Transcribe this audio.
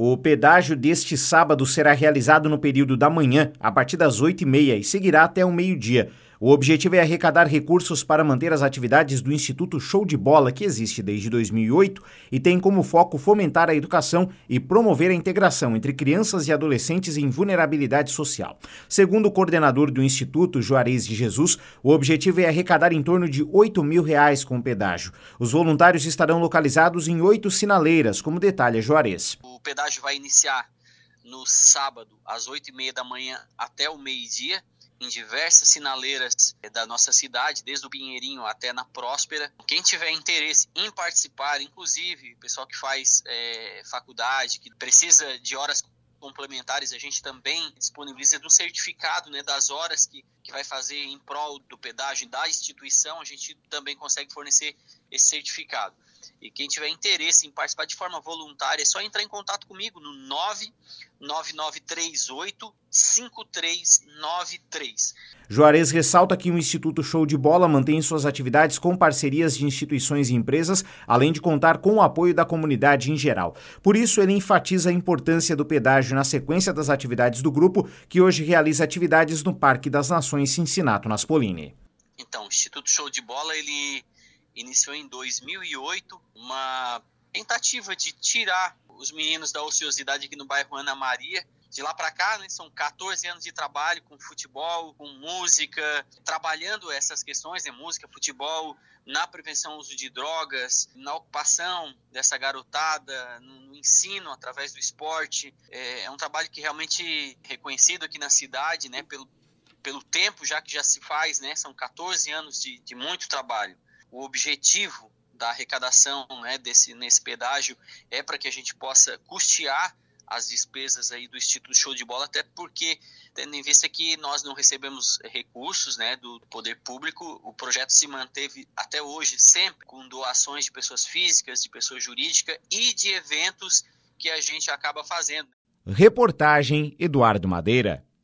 O pedágio deste sábado será realizado no período da manhã, a partir das 8h30, e seguirá até o meio-dia. O objetivo é arrecadar recursos para manter as atividades do Instituto Show de Bola, que existe desde 2008 e tem como foco fomentar a educação e promover a integração entre crianças e adolescentes em vulnerabilidade social. Segundo o coordenador do Instituto, Juarez de Jesus, o objetivo é arrecadar em torno de 8 mil reais com o pedágio. Os voluntários estarão localizados em oito sinaleiras, como detalha Juarez. O pedágio vai iniciar no sábado, às oito e meia da manhã até o meio-dia em diversas sinaleiras da nossa cidade, desde o Pinheirinho até na Próspera. Quem tiver interesse em participar, inclusive pessoal que faz é, faculdade, que precisa de horas complementares, a gente também disponibiliza do certificado né, das horas que, que vai fazer em prol do pedágio da instituição, a gente também consegue fornecer esse certificado. E quem tiver interesse em participar de forma voluntária, é só entrar em contato comigo no 99938 5393. Juarez ressalta que o Instituto Show de Bola mantém suas atividades com parcerias de instituições e empresas, além de contar com o apoio da comunidade em geral. Por isso, ele enfatiza a importância do pedágio na sequência das atividades do grupo, que hoje realiza atividades no Parque das Nações Cincinato Naspolini. Então, o Instituto Show de Bola, ele iniciou em 2008 uma tentativa de tirar os meninos da ociosidade aqui no bairro Ana Maria. De lá para cá, né, são 14 anos de trabalho com futebol, com música, trabalhando essas questões, né, música, futebol, na prevenção do uso de drogas, na ocupação dessa garotada, no, no ensino através do esporte. É, é, um trabalho que realmente reconhecido aqui na cidade, né, pelo, pelo tempo já que já se faz, né, são 14 anos de, de muito trabalho o objetivo da arrecadação né, desse, nesse pedágio é para que a gente possa custear as despesas aí do Instituto Show de Bola, até porque, tendo em vista que nós não recebemos recursos né, do poder público, o projeto se manteve até hoje sempre com doações de pessoas físicas, de pessoas jurídicas e de eventos que a gente acaba fazendo. Reportagem Eduardo Madeira.